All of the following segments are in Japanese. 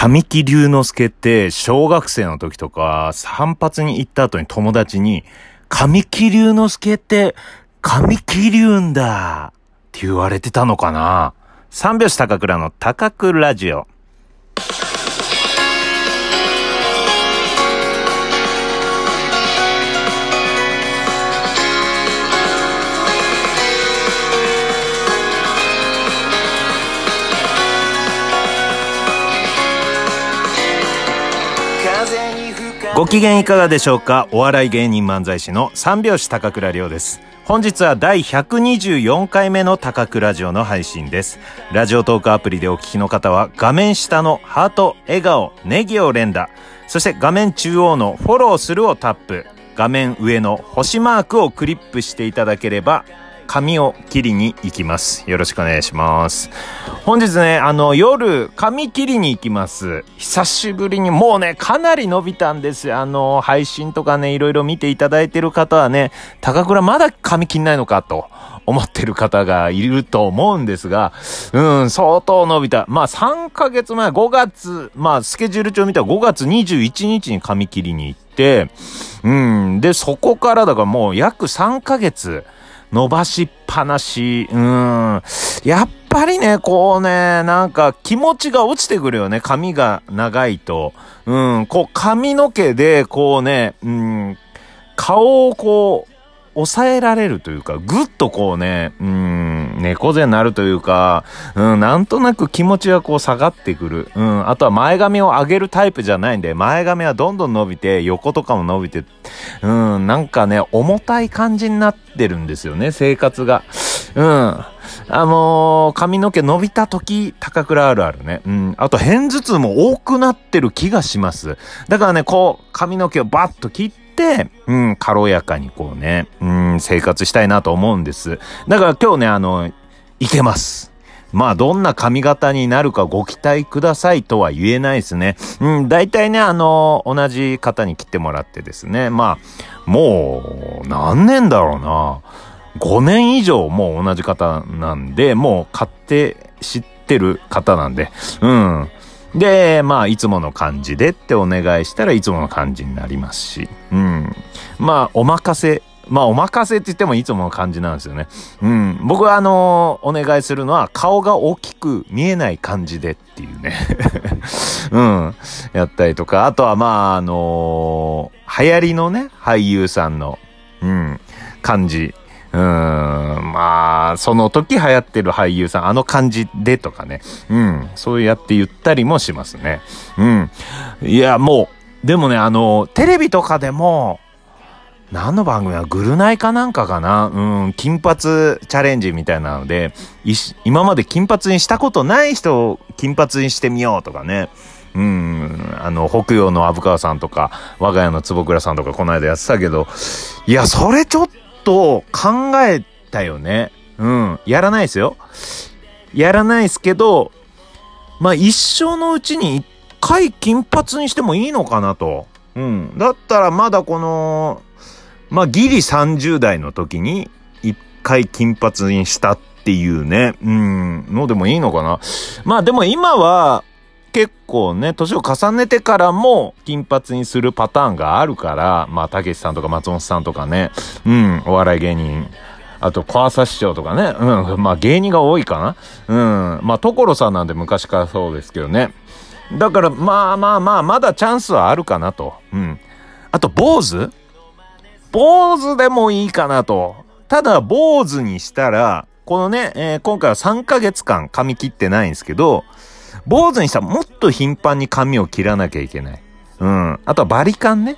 神木隆之介って小学生の時とか散髪に行った後に友達に神木隆之介って神木隆んだって言われてたのかな?三拍子高倉の高倉ラジオ。ご機嫌いかがでしょうか？お笑い芸人漫才師の三拍子高倉涼です。本日は第124回目の高倉ラジオの配信です。ラジオトークアプリでお聞きの方は画面下のハート、笑顔、ネギを連打、そして画面中央のフォローするをタップ、画面上の星マークをクリップしていただければ髪を切りに行きます。よろしくお願いします。本日ね、あの、夜、髪切りに行きます。久しぶりに、もうね、かなり伸びたんですよ。あの、配信とかね、いろいろ見ていただいてる方はね、高倉まだ髪切んないのかと。思ってる方がいると思うんですが、うん、相当伸びた。まあ3ヶ月前、5月、まあスケジュール帳見たら5月21日に髪切りに行って、うん、で、そこからだからもう約3ヶ月、伸ばしっぱなし。うん。やっぱりね、こうね、なんか気持ちが落ちてくるよね。髪が長いと。うん。こう髪の毛で、こうね、うん。顔をこう、抑えられるというか、ぐっとこうね、うん、猫背になるというか、うん、なんとなく気持ちがこう下がってくる。うん、あとは前髪を上げるタイプじゃないんで、前髪はどんどん伸びて、横とかも伸びて、うん、なんかね、重たい感じになってるんですよね、生活が。うん。あのー、髪の毛伸びた時、高倉あるあるね。うん。あと、片頭痛も多くなってる気がします。だからね、こう、髪の毛をバッと切って、、うん、軽やかにこうね、うん、生活したいなと思うんです。だから今日ね、あの、いけます。まあ、どんな髪型になるかご期待くださいとは言えないですね。うん、大体ね、あの、同じ方に切ってもらってですね。まあ、もう、何年だろうな。5年以上もう同じ方なんで、もう買って知ってる方なんで、うん。で、まあ、いつもの感じでってお願いしたらいつもの感じになりますし、うん。まあ、お任せ。まあ、お任せって言ってもいつもの感じなんですよね。うん。僕はあのお願いするのは顔が大きく見えない感じでっていうね。うん。やったりとか、あとはまあ、あのー、流行りのね、俳優さんの、うん、感じ。うん、まあ、その時流行ってる俳優さん、あの感じでとかね。うん、そうやって言ったりもしますね。うん。いや、もう、でもね、あの、テレビとかでも、何の番組はグルナイかなんかかなうん、金髪チャレンジみたいなので、今まで金髪にしたことない人を金髪にしてみようとかね。うん、あの、北洋の虻川さんとか、我が家の坪倉さんとかこの間やってたけど、いや、それちょっとと考えたよね。うん。やらないですよ。やらないですけど、まあ一生のうちに一回金髪にしてもいいのかなと。うん。だったらまだこの、まあギリ30代の時に一回金髪にしたっていうね、うん、のでもいいのかな。まあでも今は、結構ね、年を重ねてからも金髪にするパターンがあるから、まあ、たけしさんとか松本さんとかね、うん、お笑い芸人、あと、小朝師匠とかね、うん、まあ芸人が多いかな。うん、まあ、所さんなんで昔からそうですけどね。だから、まあまあまあ、まだチャンスはあるかなと。うん。あと、坊主？坊主でもいいかなと。ただ、坊主にしたら、このね、えー、今回は3ヶ月間髪切ってないんですけど、坊主にしたらもっと頻繁に髪を切らなきゃいけない。うん。あとはバリカンね。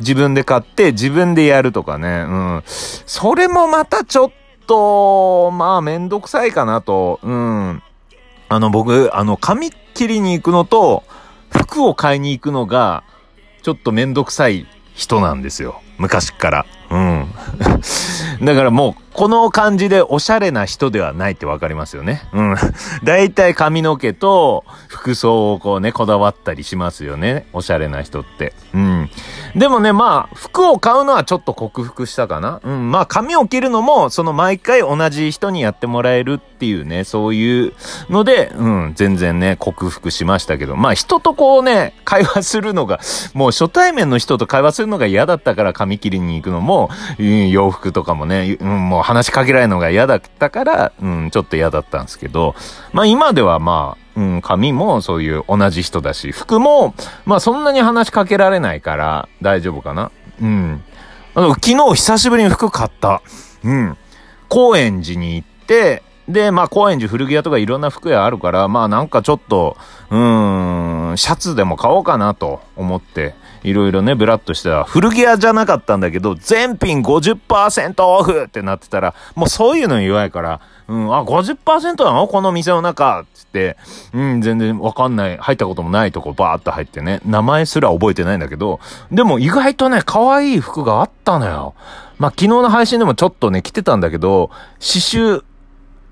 自分で買って自分でやるとかね。うん。それもまたちょっと、まあめんどくさいかなと。うん。あの僕、あの髪切りに行くのと服を買いに行くのがちょっとめんどくさい人なんですよ。昔から。うん。だからもう、この感じでおしゃれな人ではないってわかりますよね。うん。だいたい髪の毛と服装をこうね、こだわったりしますよね。おしゃれな人って。うん。でもね、まあ、服を買うのはちょっと克服したかな。うん。まあ、髪を切るのも、その毎回同じ人にやってもらえるっていうね、そういうので、うん、全然ね、克服しましたけど、まあ、人とこうね、会話するのが、もう初対面の人と会話するのが嫌だったから髪切りに行くのも、うん、洋服とかもね、ねうん、もう話しかけられるのが嫌だったから、うん、ちょっと嫌だったんですけど、まあ今ではまあ、うん、髪もそういう同じ人だし、服も、まあそんなに話しかけられないから大丈夫かな。うん。あの、昨日久しぶりに服買った。うん。高円寺に行って、で、まあ、高円寺古着屋とかいろんな服屋あるから、まあなんかちょっと、うーん、シャツでも買おうかなと思って、いろいろね、ブラッとしてた古着屋じゃなかったんだけど、全品50%オフってなってたら、もうそういうの弱いから、うん、あ、50%なの？この店の中。つって、うん、全然わかんない、入ったこともないとこバーっと入ってね、名前すら覚えてないんだけど、でも意外とね、可愛い服があったのよ。まあ、昨日の配信でもちょっとね、着てたんだけど、刺繍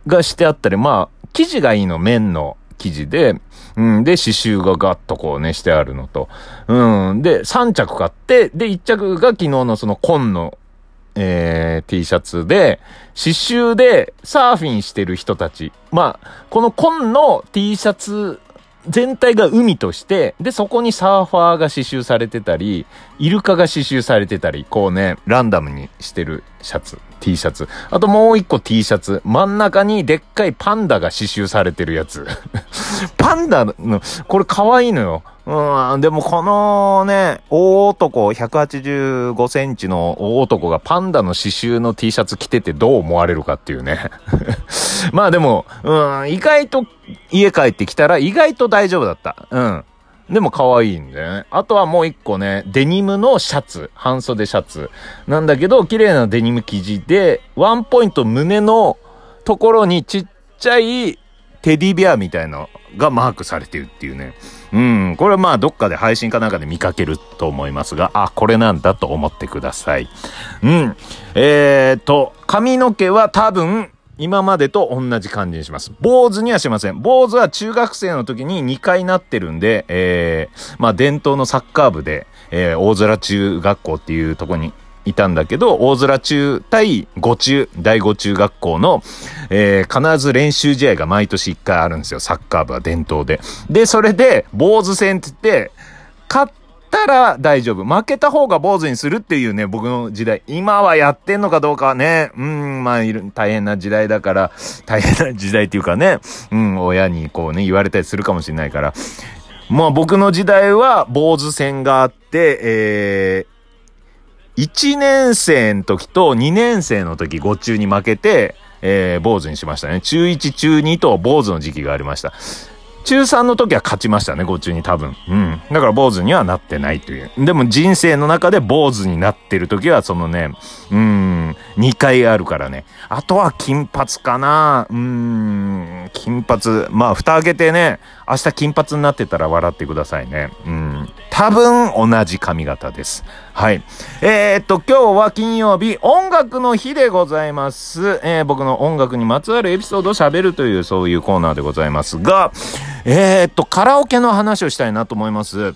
がしてあったり、まあ、生地がいいの、綿の。生地で、うん、で、刺繍がガッとこうね、してあるのと。うん、で、3着買って、で、1着が昨日のその紺の、えー、T シャツで、刺繍でサーフィンしてる人たち。まあ、この紺の T シャツ全体が海として、で、そこにサーファーが刺繍されてたり、イルカが刺繍されてたり、こうね、ランダムにしてるシャツ、T シャツ。あともう一個 T シャツ。真ん中にでっかいパンダが刺繍されてるやつ。パンダの、これ可愛いのよ。うん、でもこのね、大男、185センチの大男がパンダの刺繍の T シャツ着ててどう思われるかっていうね。まあでも、うん、意外と家帰ってきたら意外と大丈夫だった。うん。でも可愛いんだよね。あとはもう一個ね、デニムのシャツ、半袖シャツ。なんだけど、綺麗なデニム生地で、ワンポイント胸のところにちっちゃいテディベアみたいのがマークされてるっていうね。うん、これはまあどっかで配信かなんかで見かけると思いますが、あ、これなんだと思ってください。うん。えーと、髪の毛は多分、今までと同じ感じにします。坊主にはしません。坊主は中学生の時に2回なってるんで、えー、まあ伝統のサッカー部で、えー、大空中学校っていうとこにいたんだけど、大空中対五中、第五中学校の、えー、必ず練習試合が毎年1回あるんですよ。サッカー部は伝統で。で、それで、坊主戦って言って、勝ったら大丈夫。負けた方が坊主にするっていうね、僕の時代。今はやってんのかどうかはね、うん、まあ、大変な時代だから、大変な時代っていうかね、うん、親にこうね、言われたりするかもしれないから。まあ僕の時代は坊主戦があって、えー、1年生の時と2年生の時、5中に負けて、えー、坊主にしましたね。中1、中2と坊主の時期がありました。中3の時は勝ちましたね、ご中に多分。うん。だから坊主にはなってないという。でも人生の中で坊主になってる時は、そのね、うん、2回あるからね。あとは金髪かなうん、金髪。まあ、蓋開けてね、明日金髪になってたら笑ってくださいね。うん。多分同じ髪型です。はい。えー、っと、今日は金曜日、音楽の日でございます。えー、僕の音楽にまつわるエピソードを喋るという、そういうコーナーでございますが、えー、っと、カラオケの話をしたいなと思います。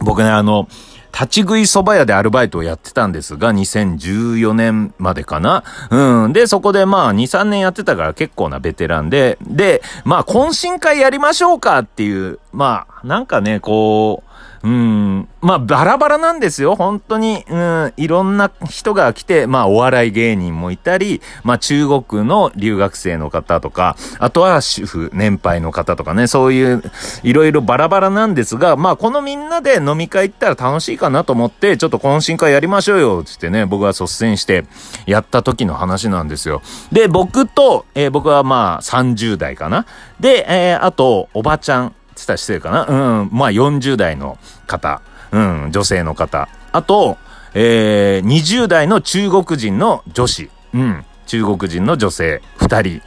僕ね、あの、立ち食い蕎麦屋でアルバイトをやってたんですが、2014年までかなうん。で、そこでまあ、2、3年やってたから結構なベテランで、で、まあ、懇親会やりましょうかっていう、まあ、なんかね、こう、うん。まあ、バラバラなんですよ。本当に。うん。いろんな人が来て、まあ、お笑い芸人もいたり、まあ、中国の留学生の方とか、あとは主婦、年配の方とかね、そういう、いろいろバラバラなんですが、まあ、このみんなで飲み会行ったら楽しいかなと思って、ちょっと懇親会やりましょうよ、つってね、僕が率先してやった時の話なんですよ。で、僕と、えー、僕はまあ、30代かな。で、えー、あと、おばちゃん。ったら失礼かなうん。まあ40代の方。うん。女性の方。あと、えー、20代の中国人の女子。うん。中国人の女性2人。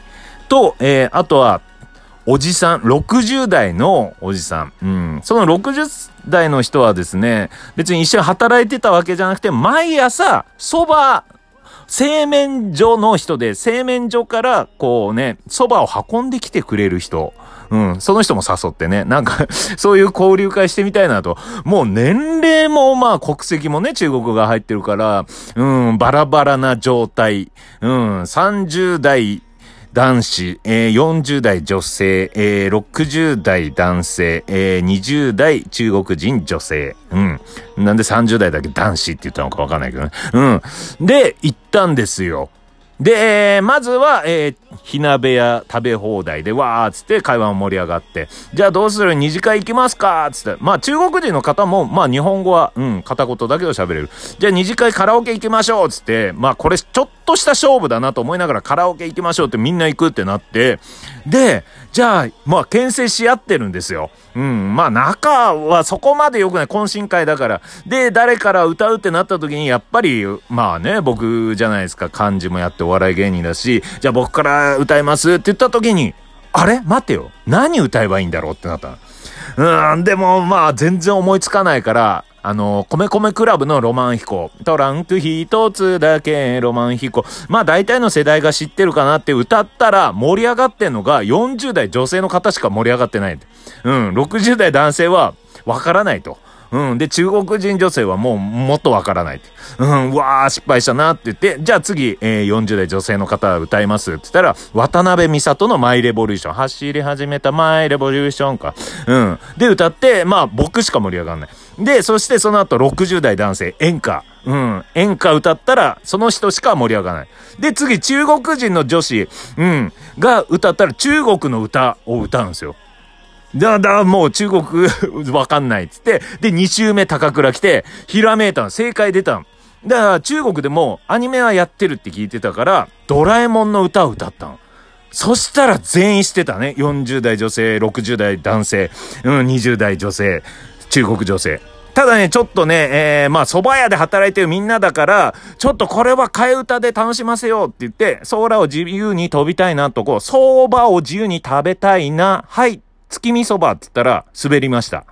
と、えー、あとは、おじさん、60代のおじさん。うん。その60代の人はですね、別に一緒に働いてたわけじゃなくて、毎朝、蕎麦製麺所の人で、製麺所からこうね、蕎麦を運んできてくれる人。うん。その人も誘ってね。なんか そういう交流会してみたいなと。もう年齢もまあ国籍もね、中国が入ってるから、うん、バラバラな状態。うん、30代、男子、えー、40代女性、えー、60代男性、えー、20代中国人女性。うん。なんで30代だけ男子って言ったのかわかんないけどね。うん。で、行ったんですよ。で、まずは、えー、火鍋屋食べ放題で、わーっつって会話も盛り上がって、じゃあどうする？二次会行きますかつって。まあ中国人の方も、まあ日本語は、うん、片言だけど喋れる。じゃあ二次会カラオケ行きましょうつって、まあこれちょっとした勝負だなと思いながらカラオケ行きましょうってみんな行くってなって、で、じゃあ、まあ、牽制し合ってるんですよ。うん。まあ、仲はそこまで良くない。懇親会だから。で、誰から歌うってなった時に、やっぱり、まあね、僕じゃないですか。漢字もやってお笑い芸人だし、じゃあ僕から歌いますって言った時に、あれ？待てよ。何歌えばいいんだろうってなった。うん、でも、まあ、全然思いつかないから、あの、米米クラブのロマン飛行。トランク一つだけロマン飛行。まあ大体の世代が知ってるかなって歌ったら盛り上がってんのが40代女性の方しか盛り上がってない。うん、60代男性はわからないと。うん。で、中国人女性はもうもっとわからない。うん、うわー、失敗したなって言って、じゃあ次、えー、40代女性の方歌いますって言ったら、渡辺美里のマイレボリューション。走り始めたマイレボリューションか。うん。で、歌って、まあ、僕しか盛り上がんない。で、そしてその後60代男性、演歌。うん。演歌歌ったら、その人しか盛り上がらない。で、次、中国人の女子、うん、が歌ったら中国の歌を歌うんですよ。だ、だ、もう中国 わかんないっつって、で、2周目高倉来て、ひらめいたの。正解出たの。だから中国でもアニメはやってるって聞いてたから、ドラえもんの歌を歌ったの。そしたら全員してたね。40代女性、60代男性、うん、20代女性、中国女性。ただね、ちょっとね、えー、まあ、蕎麦屋で働いてるみんなだから、ちょっとこれは替え歌で楽しませようって言って、空を自由に飛びたいなとこう、相場を自由に食べたいな、はい、月見そばって言ったら滑りました。